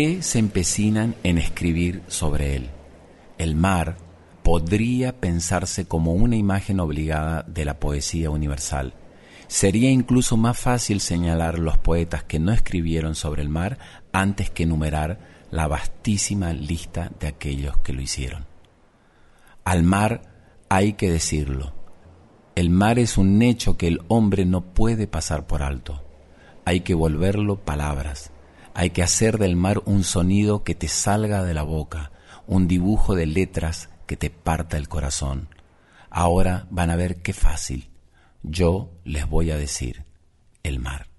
Qué se empecinan en escribir sobre él? El mar podría pensarse como una imagen obligada de la poesía universal. Sería incluso más fácil señalar los poetas que no escribieron sobre el mar antes que enumerar la vastísima lista de aquellos que lo hicieron. Al mar hay que decirlo. El mar es un hecho que el hombre no puede pasar por alto. Hay que volverlo palabras hay que hacer del mar un sonido que te salga de la boca, un dibujo de letras que te parta el corazón. Ahora van a ver qué fácil. Yo les voy a decir, el mar.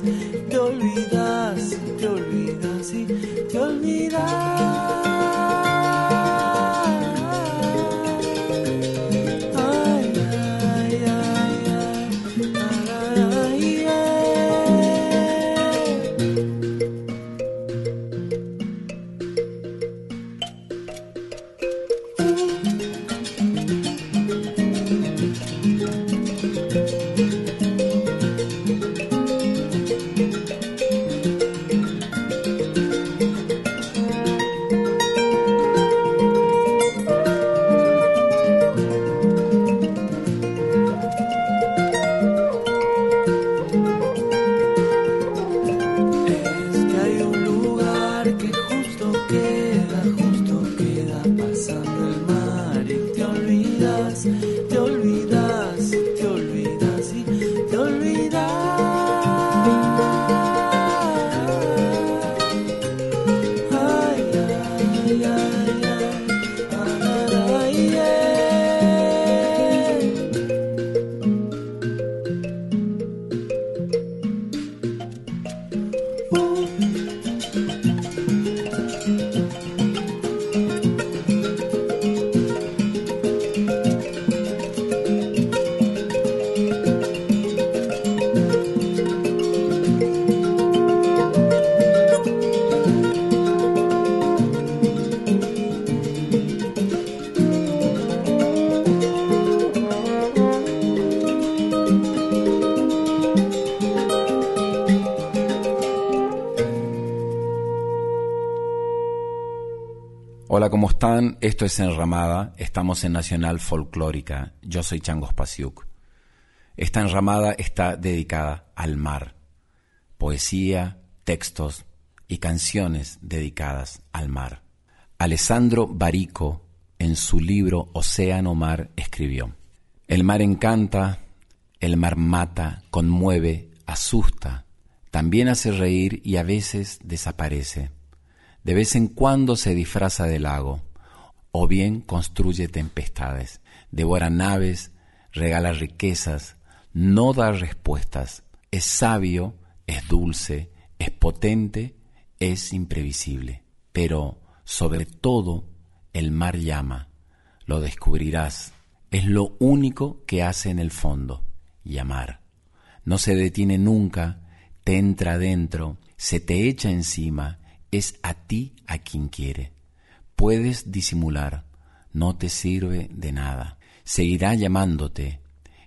te olvidas te olvidas y te olvidas. Hola, ¿cómo están? Esto es Enramada, estamos en Nacional Folclórica, yo soy Changos Pasiuk. Esta enramada está dedicada al mar, poesía, textos y canciones dedicadas al mar. Alessandro Barico, en su libro Océano Mar, escribió, El mar encanta, el mar mata, conmueve, asusta, también hace reír y a veces desaparece de vez en cuando se disfraza de lago, o bien construye tempestades, devora naves, regala riquezas, no da respuestas, es sabio, es dulce, es potente, es imprevisible. Pero, sobre todo, el mar llama, lo descubrirás, es lo único que hace en el fondo, llamar. No se detiene nunca, te entra dentro, se te echa encima, es a ti a quien quiere. Puedes disimular, no te sirve de nada. Seguirá llamándote.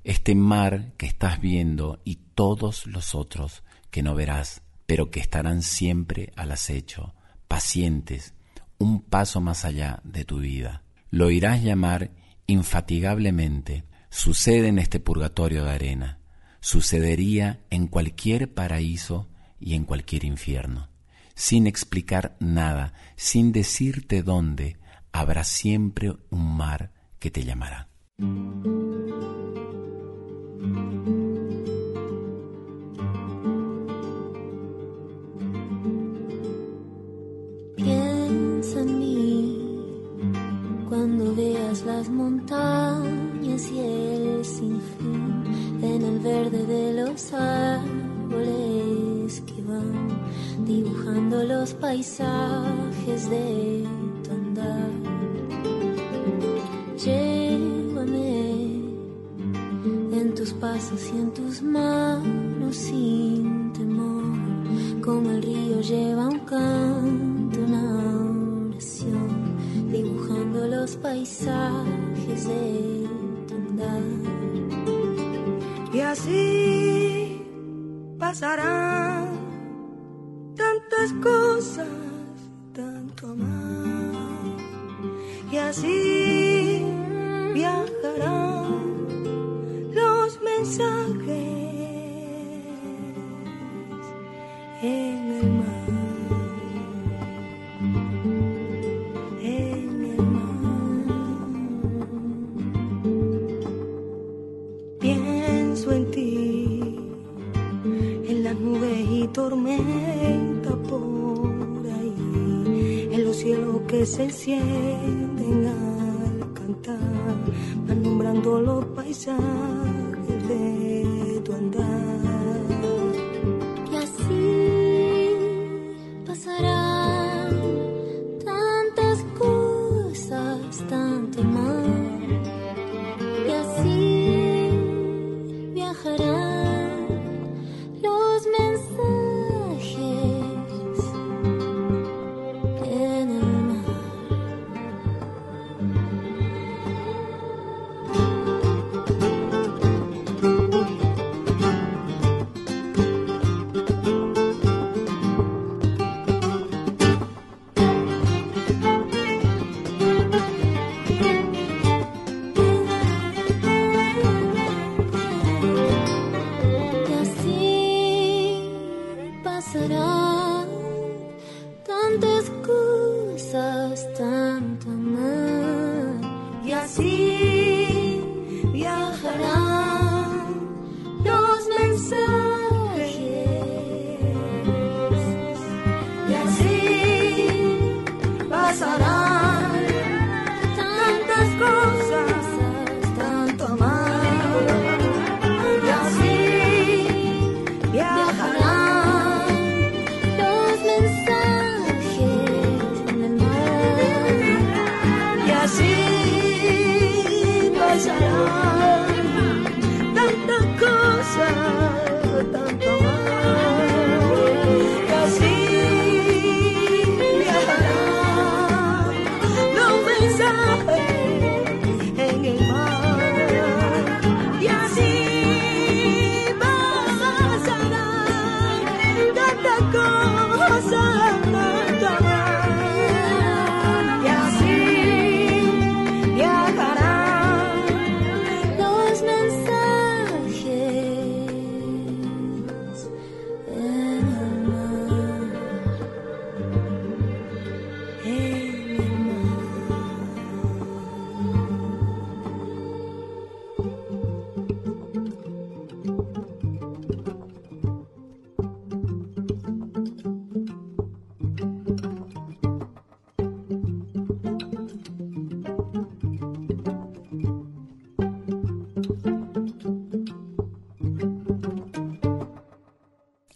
Este mar que estás viendo y todos los otros que no verás, pero que estarán siempre al acecho, pacientes, un paso más allá de tu vida. Lo irás llamar infatigablemente. Sucede en este purgatorio de arena. Sucedería en cualquier paraíso y en cualquier infierno sin explicar nada, sin decirte dónde, habrá siempre un mar que te llamará. Piensa en mí cuando veas las montañas y el sin fin en el verde de los árboles dibujando los paisajes de tu andar. Llévame en tus pasos y en tus manos sin temor, como el río lleva un canto, una oración, dibujando los paisajes de tu andar. Y así pasarán así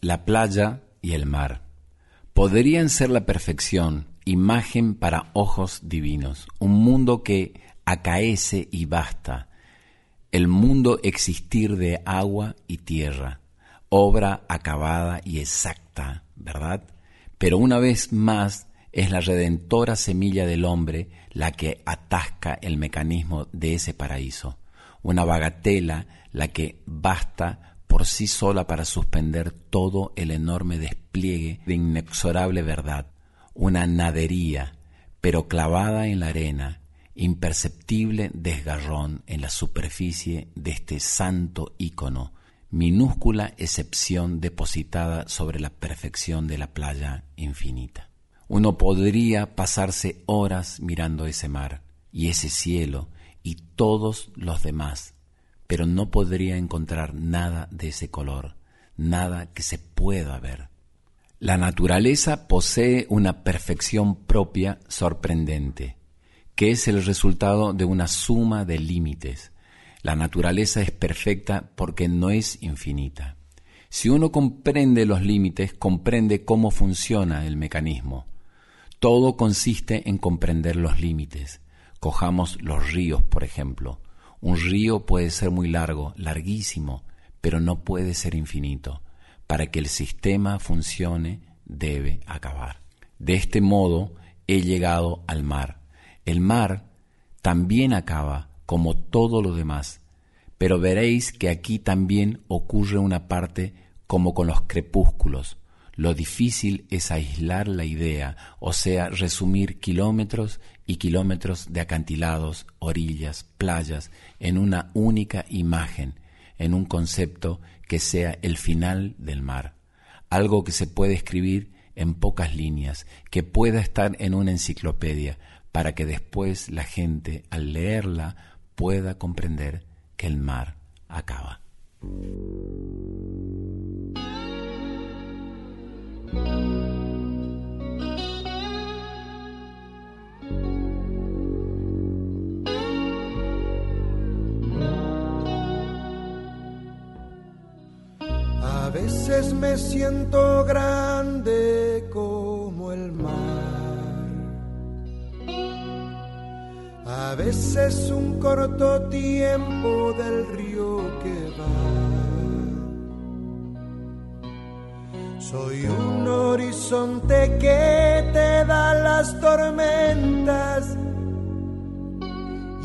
La playa y el mar podrían ser la perfección, imagen para ojos divinos, un mundo que acaece y basta, el mundo existir de agua y tierra, obra acabada y exacta, ¿verdad? Pero una vez más es la redentora semilla del hombre la que atasca el mecanismo de ese paraíso, una bagatela la que basta por sí sola para suspender todo el enorme despliegue de inexorable verdad, una nadería, pero clavada en la arena, imperceptible desgarrón en la superficie de este santo ícono, minúscula excepción depositada sobre la perfección de la playa infinita. Uno podría pasarse horas mirando ese mar y ese cielo y todos los demás, pero no podría encontrar nada de ese color, nada que se pueda ver. La naturaleza posee una perfección propia sorprendente, que es el resultado de una suma de límites, la naturaleza es perfecta porque no es infinita. Si uno comprende los límites, comprende cómo funciona el mecanismo. Todo consiste en comprender los límites. Cojamos los ríos, por ejemplo. Un río puede ser muy largo, larguísimo, pero no puede ser infinito. Para que el sistema funcione, debe acabar. De este modo he llegado al mar. El mar también acaba, como todo lo demás, pero veréis que aquí también ocurre una parte como con los crepúsculos. Lo difícil es aislar la idea, o sea, resumir kilómetros y kilómetros de acantilados, orillas, playas, en una única imagen, en un concepto que sea el final del mar, algo que se puede escribir en pocas líneas, que pueda estar en una enciclopedia, para que después la gente, al leerla, pueda comprender que el mar acaba. A veces me siento grande como el mar A veces un corto tiempo del río que va. Soy un horizonte que te da las tormentas.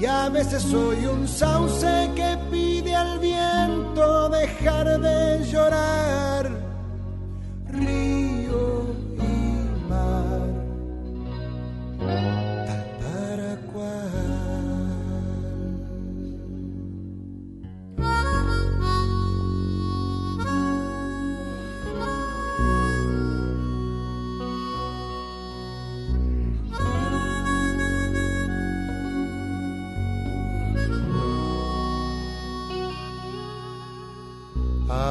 Y a veces soy un sauce que pide al viento dejar de llorar.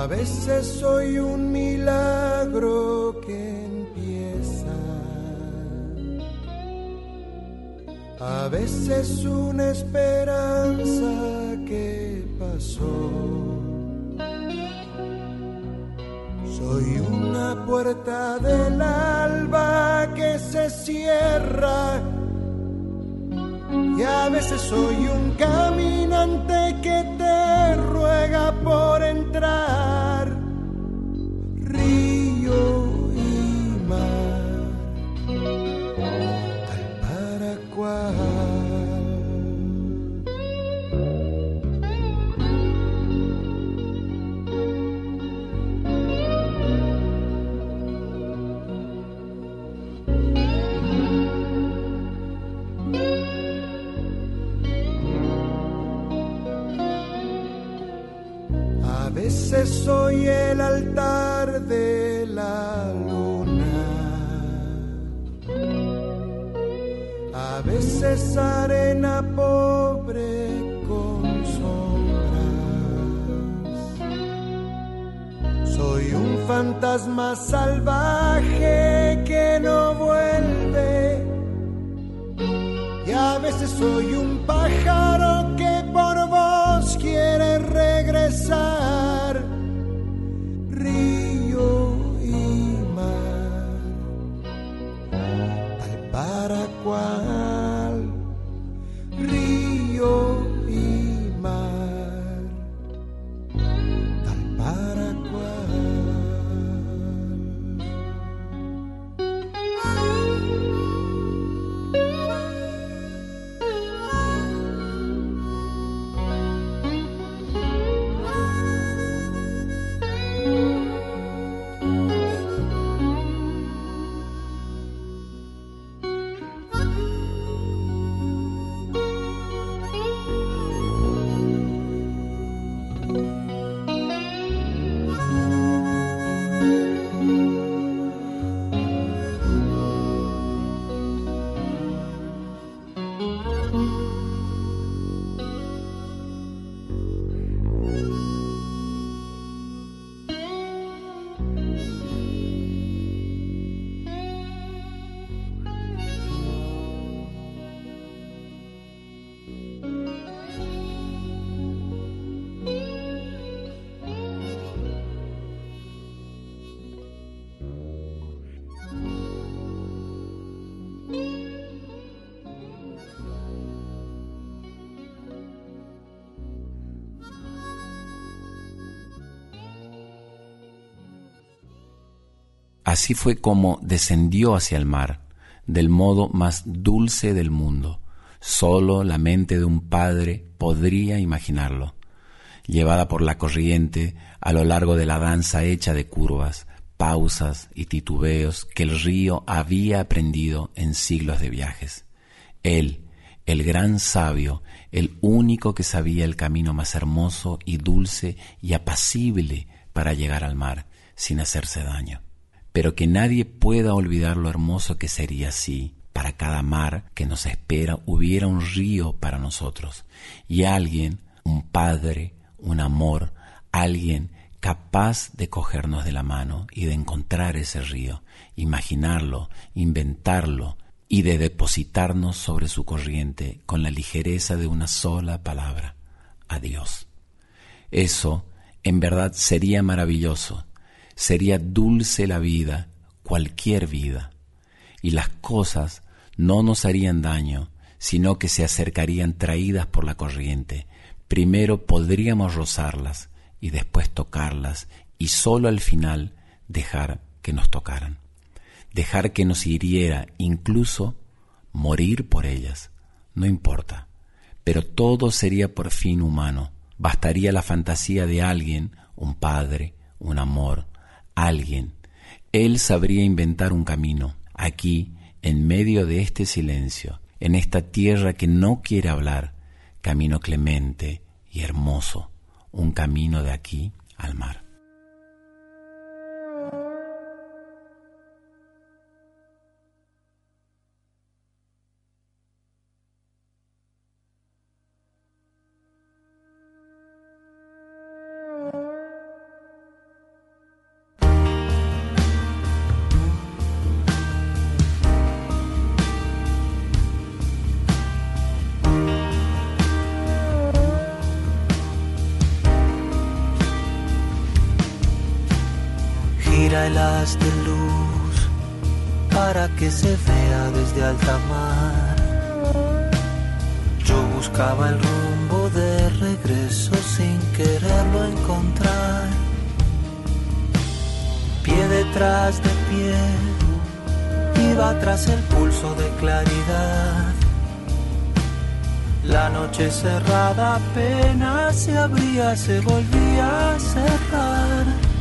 A veces soy un milagro que empieza. A veces una esperanza que pasó. Soy una puerta del alba que se cierra. Y a veces soy un caminante que te ruega por entrar. Fantasma salvaje que no vuelve. Y a veces soy un pájaro Así fue como descendió hacia el mar, del modo más dulce del mundo. Solo la mente de un padre podría imaginarlo. Llevada por la corriente a lo largo de la danza hecha de curvas, pausas y titubeos que el río había aprendido en siglos de viajes. Él, el gran sabio, el único que sabía el camino más hermoso y dulce y apacible para llegar al mar sin hacerse daño pero que nadie pueda olvidar lo hermoso que sería si para cada mar que nos espera hubiera un río para nosotros y alguien, un padre, un amor, alguien capaz de cogernos de la mano y de encontrar ese río, imaginarlo, inventarlo y de depositarnos sobre su corriente con la ligereza de una sola palabra, adiós. Eso, en verdad, sería maravilloso sería dulce la vida, cualquier vida, y las cosas no nos harían daño, sino que se acercarían traídas por la corriente. Primero podríamos rozarlas y después tocarlas y sólo al final dejar que nos tocaran, dejar que nos hiriera, incluso morir por ellas, no importa, pero todo sería por fin humano, bastaría la fantasía de alguien, un padre, un amor, alguien. Él sabría inventar un camino, aquí, en medio de este silencio, en esta tierra que no quiere hablar, camino clemente y hermoso, un camino de aquí al mar. Que se vea desde alta mar. Yo buscaba el rumbo de regreso sin quererlo encontrar. Pie detrás de pie, iba tras el pulso de claridad. La noche cerrada apenas se abría, se volvía a cerrar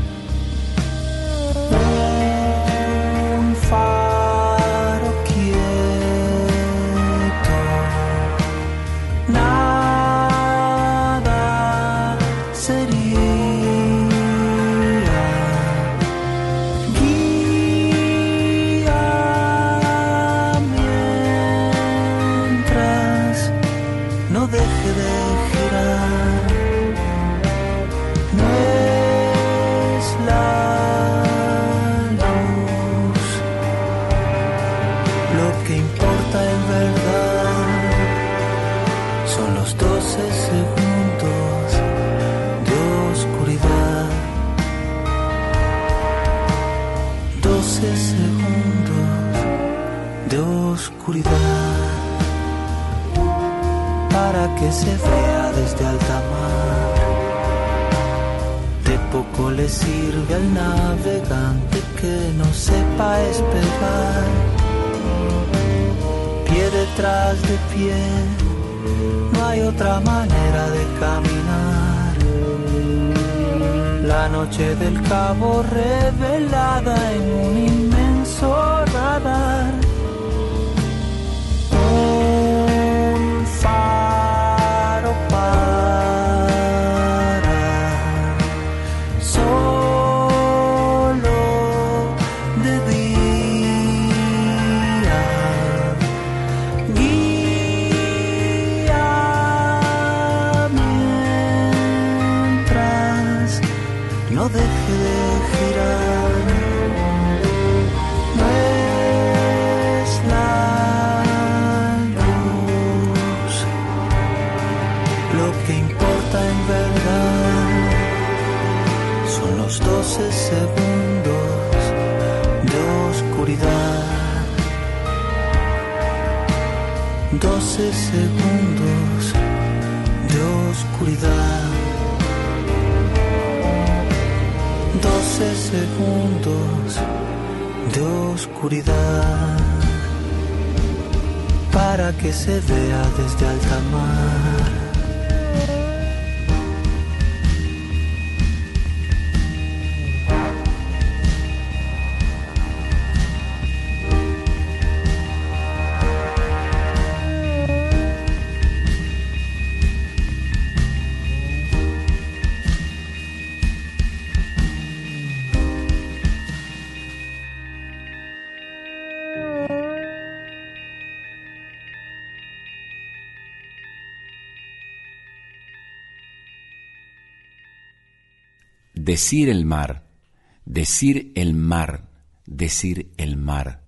le sirve al navegante que no sepa esperar. Pie detrás de pie, no hay otra manera de caminar. La noche del cabo revelada en un inmenso radar. Decir el mar, decir el mar, decir el mar,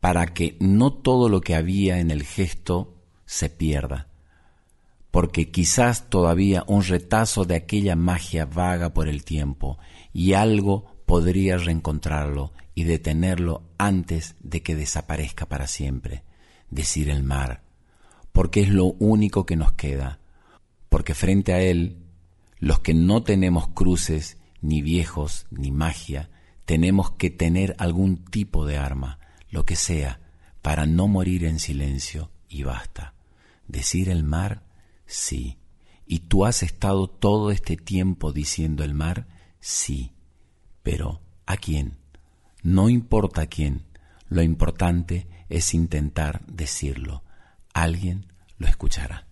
para que no todo lo que había en el gesto se pierda, porque quizás todavía un retazo de aquella magia vaga por el tiempo y algo podría reencontrarlo y detenerlo antes de que desaparezca para siempre. Decir el mar, porque es lo único que nos queda, porque frente a él los que no tenemos cruces, ni viejos, ni magia, tenemos que tener algún tipo de arma, lo que sea, para no morir en silencio y basta. Decir el mar, sí. ¿Y tú has estado todo este tiempo diciendo el mar? Sí. Pero, ¿a quién? No importa quién, lo importante es intentar decirlo. Alguien lo escuchará.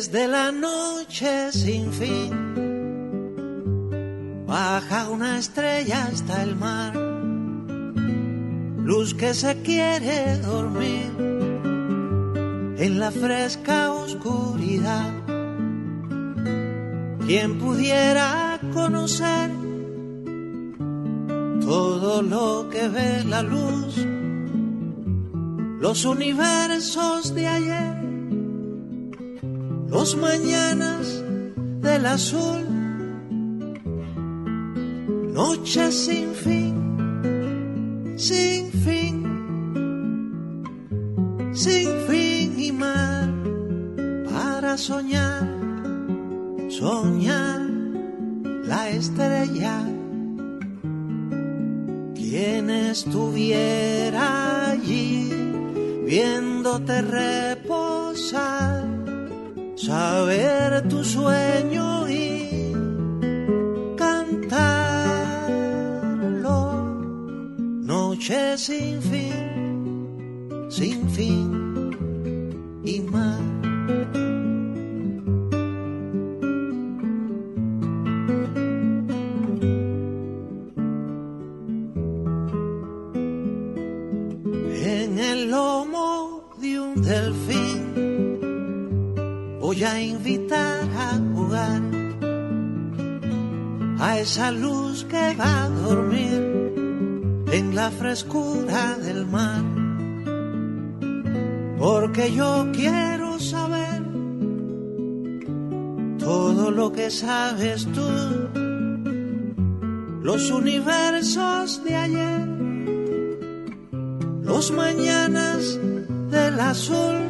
Desde la noche sin fin. Baja una estrella hasta el mar, luz que se quiere dormir en la fresca oscuridad. Quien pudiera conocer todo lo que ve la luz, los universos de ayer los mañanas del azul, noches sin fin, sin fin, sin fin y mar, para soñar, soñar la estrella. Quien estuviera allí viéndote reposar saber tu sueño y cantarlo. Noche sin fin, sin fin y más. Frescura del mar. Porque yo quiero saber todo lo que sabes tú, los universos de ayer, los mañanas del azul,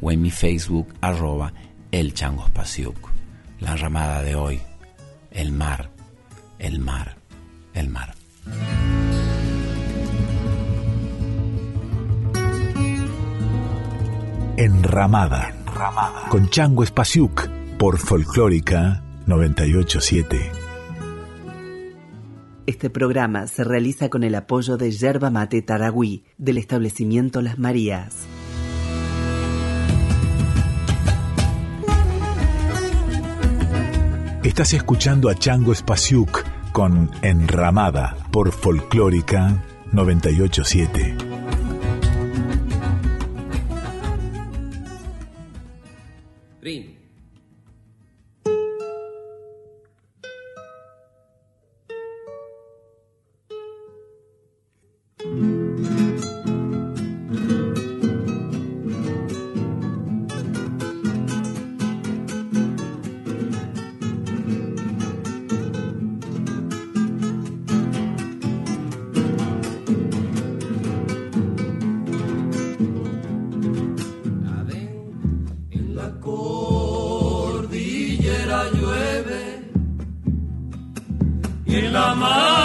o en mi Facebook arroba el changospasiuk. La ramada de hoy, el mar, el mar, el mar. Enramada, con Chango Espasiuk por Folclórica 987. Este programa se realiza con el apoyo de Yerba Mate Taragüí del establecimiento Las Marías. Estás escuchando a Chango Espasiuk con Enramada por Folclórica 987. Y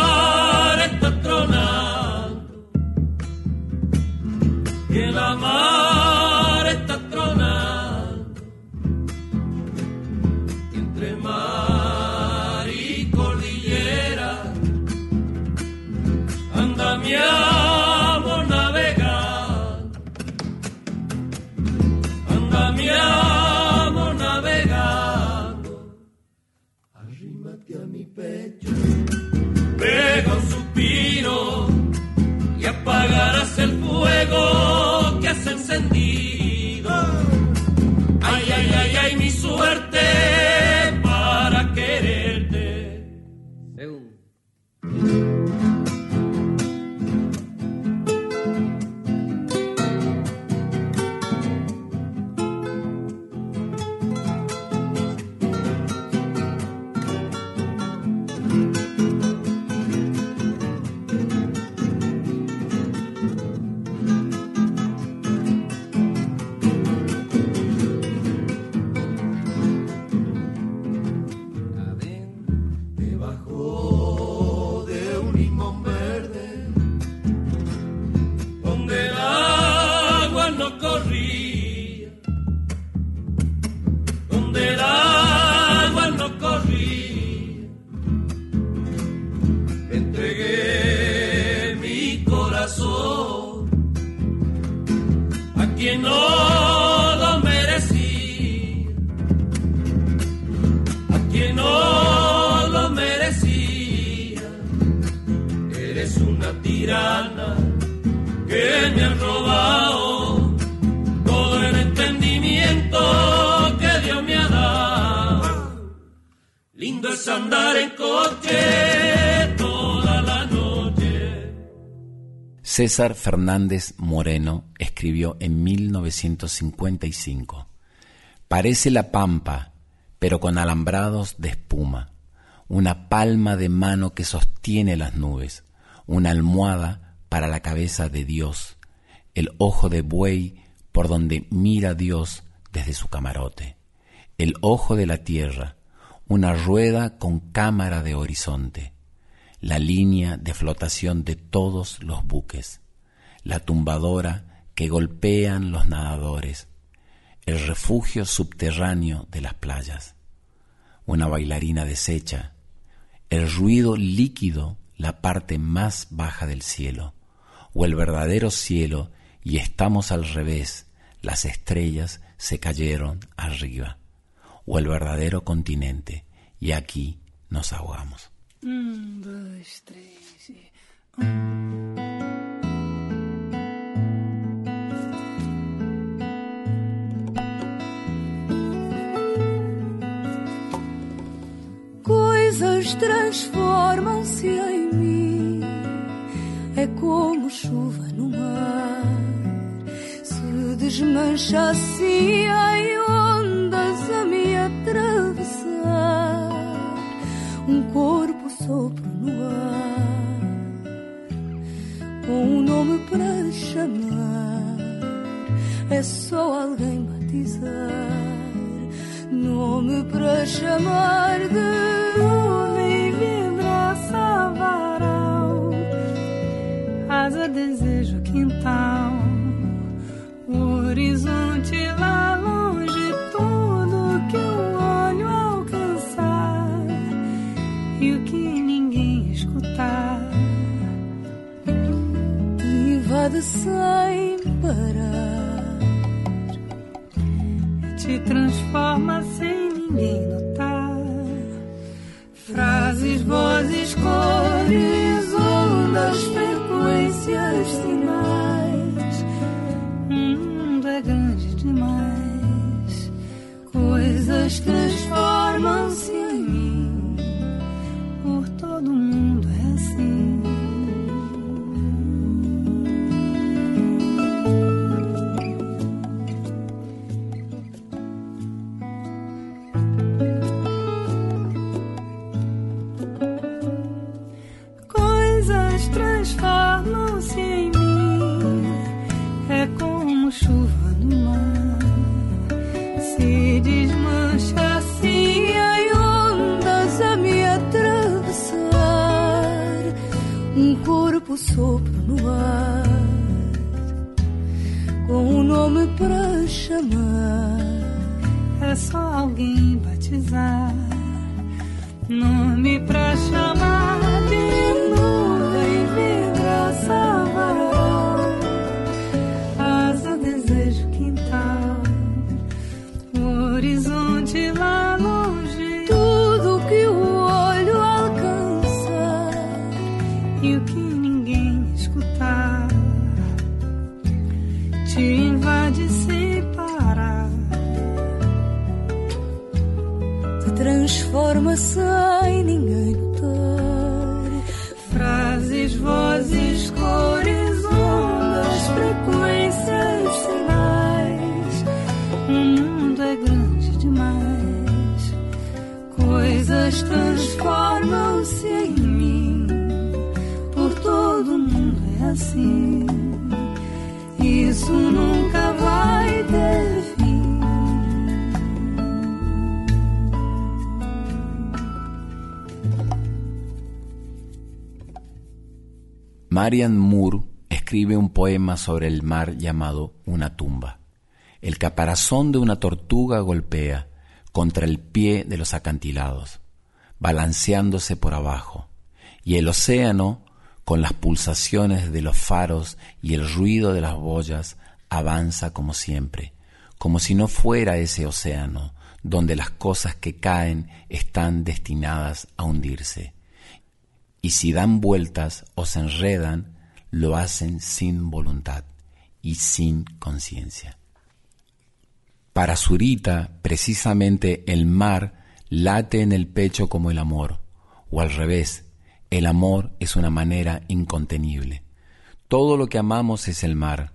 eres una tirana que me has robado todo el entendimiento que Dios me ha dado. Lindo es andar en coche toda la noche. César Fernández Moreno escribió en 1955. Parece la pampa, pero con alambrados de espuma, una palma de mano que sostiene las nubes, una almohada para la cabeza de Dios, el ojo de buey por donde mira Dios desde su camarote, el ojo de la tierra, una rueda con cámara de horizonte, la línea de flotación de todos los buques, la tumbadora que golpean los nadadores, el refugio subterráneo de las playas, una bailarina deshecha, el ruido líquido, la parte más baja del cielo, o el verdadero cielo y estamos al revés, las estrellas se cayeron arriba, o el verdadero continente, y aquí nos ahogamos. Transformam-se em mim, é como chuva no mar, se desmancha assim em ondas a me atravessar. Um corpo sopro no ar, com um nome para chamar, é só alguém batizar. Nome para chamar de asa desejo quintal, o horizonte lá longe, tudo que o olho alcançar e o que ninguém escutar. Invade sem parar. Te transforma sem ninguém notar. Frases, vozes, cores, ondas, frequências, sinais. O mundo é grande demais. Coisas transformam-se em mim. Por todo mundo corpo sopro no ar, com um nome para chamar. É só alguém batizar. Nome pra chamar de nuvem, transforma sem ninguém notar. Frases, vozes, cores, ondas, frequências, sinais. O mundo é grande demais. Coisas transformam-se em mim. Por todo mundo é assim. Isso nunca vai ter Marian Moore escribe un poema sobre el mar llamado Una tumba. El caparazón de una tortuga golpea contra el pie de los acantilados, balanceándose por abajo, y el océano, con las pulsaciones de los faros y el ruido de las boyas, avanza como siempre, como si no fuera ese océano donde las cosas que caen están destinadas a hundirse y si dan vueltas o se enredan, lo hacen sin voluntad y sin conciencia. Para Zurita, precisamente el mar late en el pecho como el amor, o al revés, el amor es una manera incontenible. Todo lo que amamos es el mar.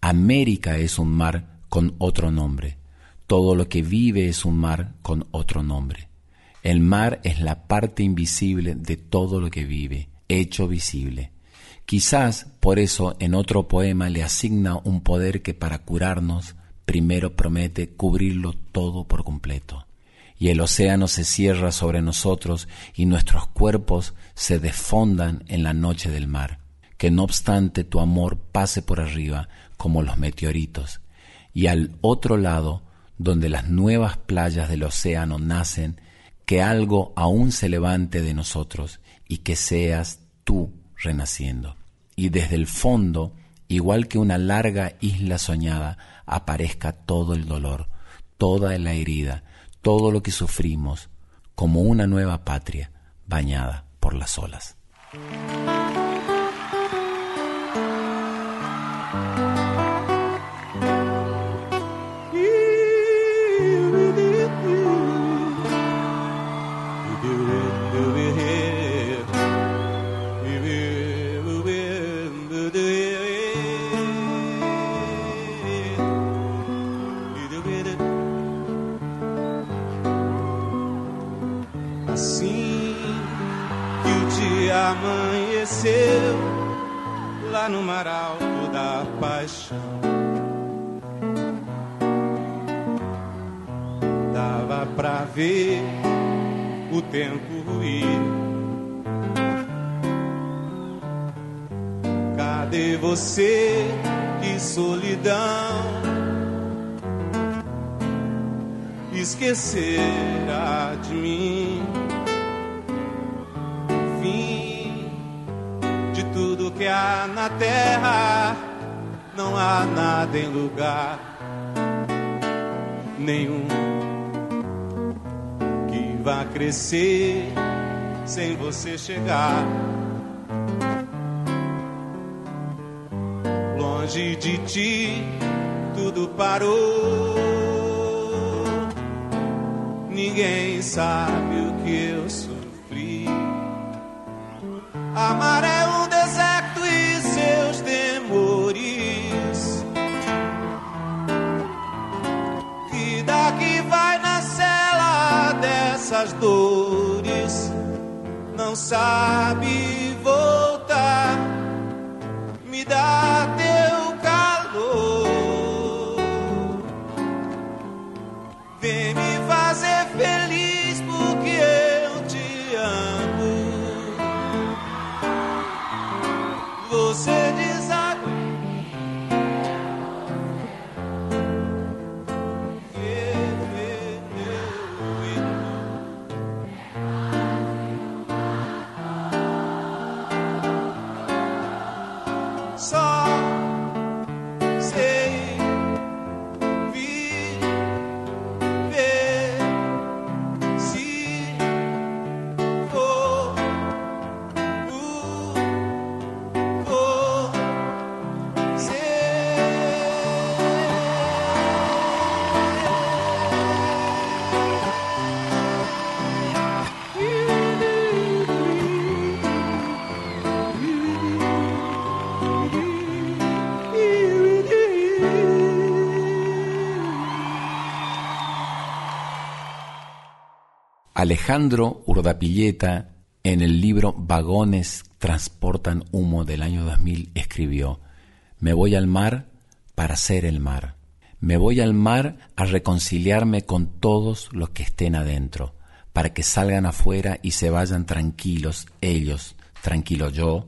América es un mar con otro nombre. Todo lo que vive es un mar con otro nombre. El mar es la parte invisible de todo lo que vive, hecho visible. Quizás por eso en otro poema le asigna un poder que para curarnos primero promete cubrirlo todo por completo y el océano se cierra sobre nosotros y nuestros cuerpos se desfondan en la noche del mar. Que no obstante tu amor pase por arriba como los meteoritos, y al otro lado, donde las nuevas playas del océano nacen, que algo aún se levante de nosotros y que seas tú renaciendo. Y desde el fondo, igual que una larga isla soñada, aparezca todo el dolor, toda la herida, todo lo que sufrimos como una nueva patria bañada por las olas. No mar alto da paixão. Dava pra ver o tempo ruir. Cadê você? Que solidão. Esquecerá de mim. Que há na terra, não há nada em lugar nenhum que vá crescer sem você chegar. Longe de ti, tudo parou. Ninguém sabe o que eu sofri. Amar dores, não sabe Alejandro Urdapilleta, en el libro Vagones transportan humo del año 2000, escribió, Me voy al mar para ser el mar. Me voy al mar a reconciliarme con todos los que estén adentro, para que salgan afuera y se vayan tranquilos ellos, tranquilo yo,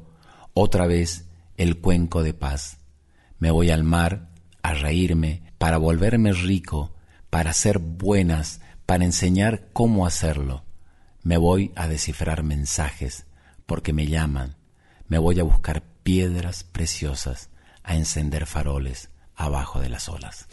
otra vez el cuenco de paz. Me voy al mar a reírme, para volverme rico, para ser buenas, para enseñar cómo hacerlo. Me voy a descifrar mensajes porque me llaman. Me voy a buscar piedras preciosas, a encender faroles abajo de las olas.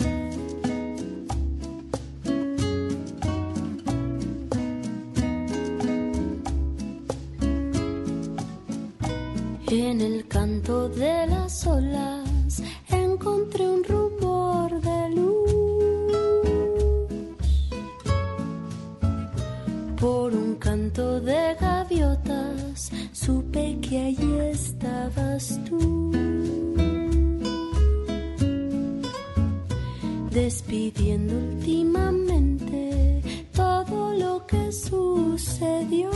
En el canto de las olas encontré un rumor de gaviotas supe que allí estabas tú. Despidiendo últimamente todo lo que sucedió.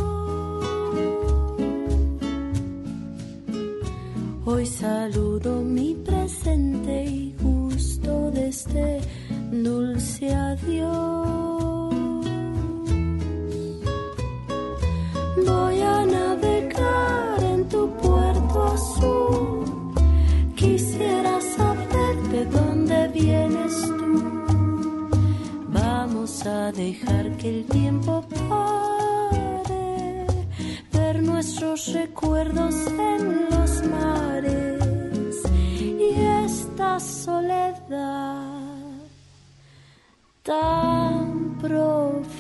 Hoy saludo mi presente y gusto de este dulce adiós. Voy a navegar en tu puerto azul. Quisiera saber de dónde vienes tú. Vamos a dejar que el tiempo pare, ver nuestros recuerdos en los mares y esta soledad tan profunda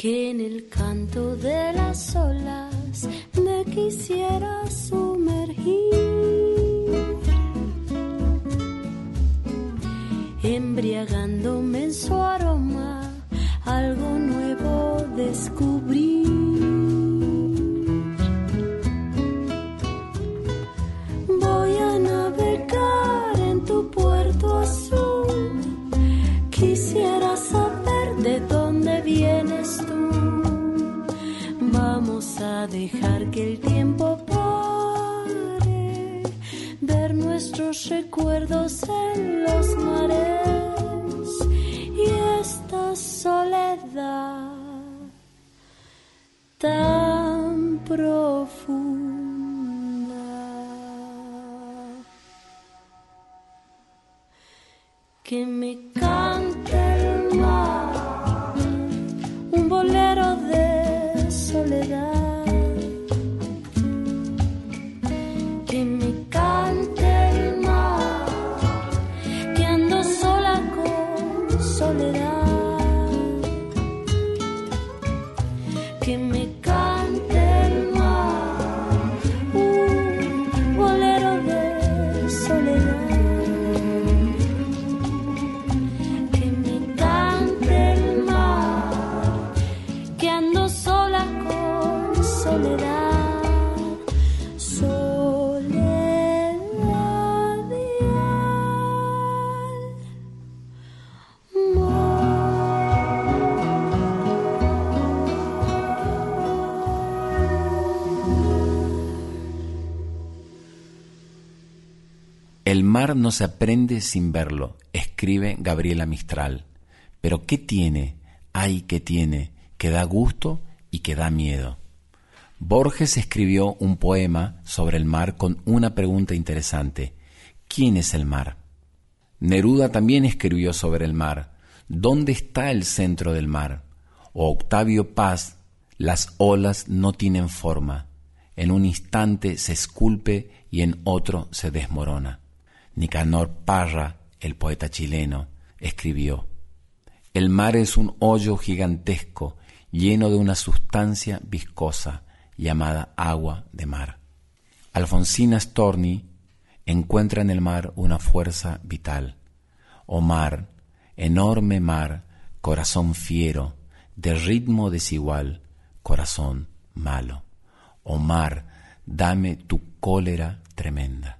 que en el canto de las olas me quisiera sumergir, embriagándome en su aroma, algo nuevo descubrir. Dejar que el tiempo pare, ver nuestros recuerdos en los mares y esta soledad tan profunda. que me cante El mar no se aprende sin verlo, escribe Gabriela Mistral. Pero ¿qué tiene? Ay, ¿qué tiene? Que da gusto y que da miedo. Borges escribió un poema sobre el mar con una pregunta interesante. ¿Quién es el mar? Neruda también escribió sobre el mar. ¿Dónde está el centro del mar? O Octavio Paz, las olas no tienen forma. En un instante se esculpe y en otro se desmorona. Nicanor Parra, el poeta chileno, escribió, El mar es un hoyo gigantesco lleno de una sustancia viscosa llamada agua de mar. Alfonsina Storni encuentra en el mar una fuerza vital. Oh mar, enorme mar, corazón fiero, de ritmo desigual, corazón malo. Oh mar, dame tu cólera tremenda.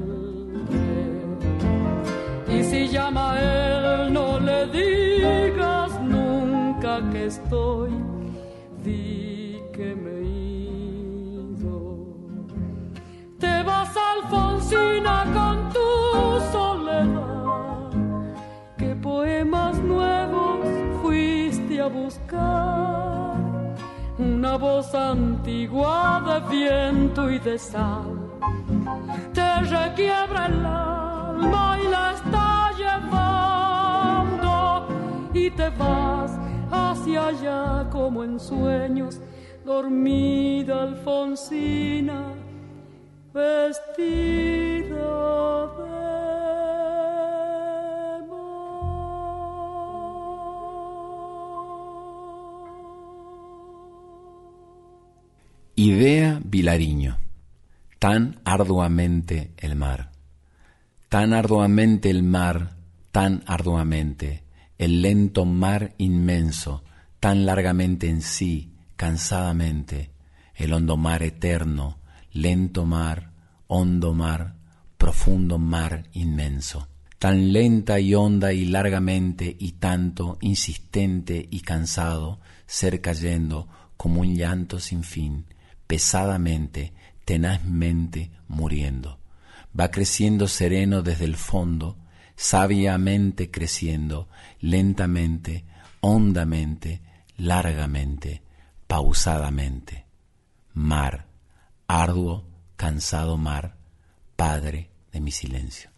Si llama a él, no le digas nunca que estoy, di que me ido. Te vas, Alfonsina, con tu soledad. ¿Qué poemas nuevos fuiste a buscar? Una voz antigua de viento y de sal te requiebra el alma te vas hacia allá como en sueños, dormida Alfonsina, vestida de Idea Vilariño. Tan arduamente el mar. Tan arduamente el mar, tan arduamente el lento mar inmenso, tan largamente en sí, cansadamente, el hondo mar eterno, lento mar, hondo mar, profundo mar inmenso, tan lenta y honda y largamente y tanto insistente y cansado, ser cayendo como un llanto sin fin, pesadamente, tenazmente muriendo. Va creciendo sereno desde el fondo, sabiamente creciendo, lentamente, hondamente, largamente, pausadamente. Mar, arduo, cansado mar, Padre de mi silencio.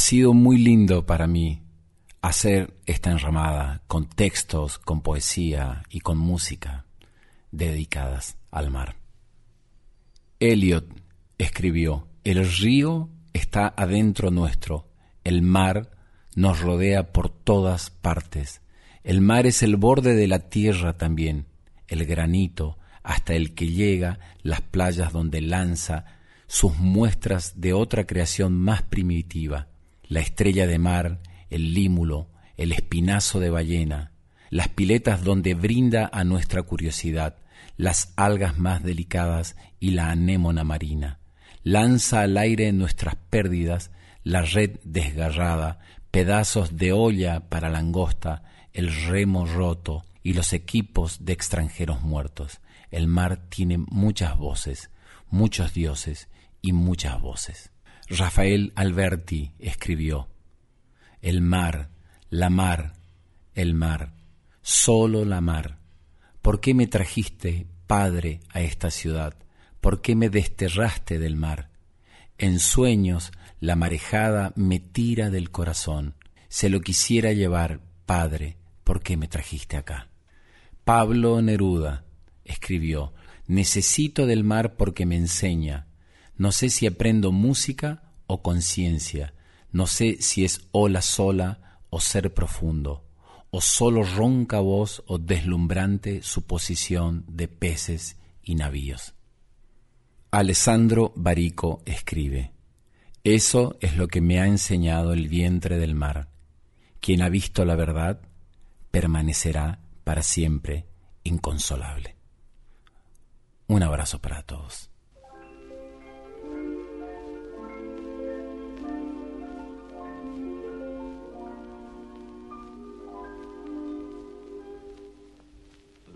Sido muy lindo para mí hacer esta enramada con textos, con poesía y con música dedicadas al mar. Eliot escribió, el río está adentro nuestro, el mar nos rodea por todas partes, el mar es el borde de la tierra también, el granito, hasta el que llega las playas donde lanza sus muestras de otra creación más primitiva, la estrella de mar, el límulo, el espinazo de ballena, las piletas donde brinda a nuestra curiosidad, las algas más delicadas y la anémona marina. Lanza al aire nuestras pérdidas, la red desgarrada, pedazos de olla para langosta, el remo roto y los equipos de extranjeros muertos. El mar tiene muchas voces, muchos dioses y muchas voces. Rafael Alberti escribió, El mar, la mar, el mar, solo la mar. ¿Por qué me trajiste, Padre, a esta ciudad? ¿Por qué me desterraste del mar? En sueños la marejada me tira del corazón. Se lo quisiera llevar, Padre, ¿por qué me trajiste acá? Pablo Neruda escribió, Necesito del mar porque me enseña. No sé si aprendo música o conciencia. No sé si es ola sola o ser profundo, o solo ronca voz o deslumbrante suposición de peces y navíos. Alessandro Barico escribe, Eso es lo que me ha enseñado el vientre del mar. Quien ha visto la verdad permanecerá para siempre inconsolable. Un abrazo para todos.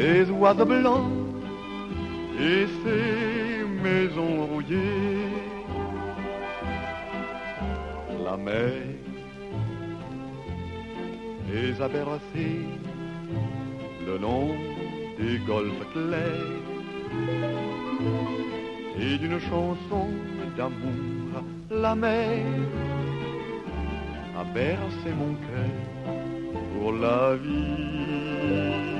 ces oiseaux blancs et ces maisons rouillées. La mer les a bercés le long des golfes clairs et d'une chanson d'amour, la mer a bercé mon cœur pour la vie.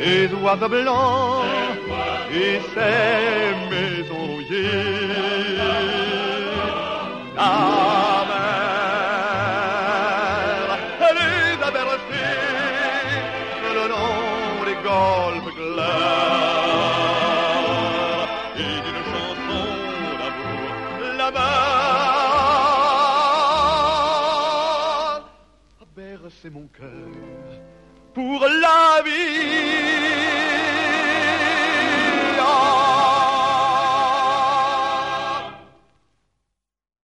et d'oiseaux blancs et ses maisonniers. La mer, elle est à Bercy, le nom des golfes clairs et d'une chanson d'amour. La mer, Bercy mon cœur pour la vie.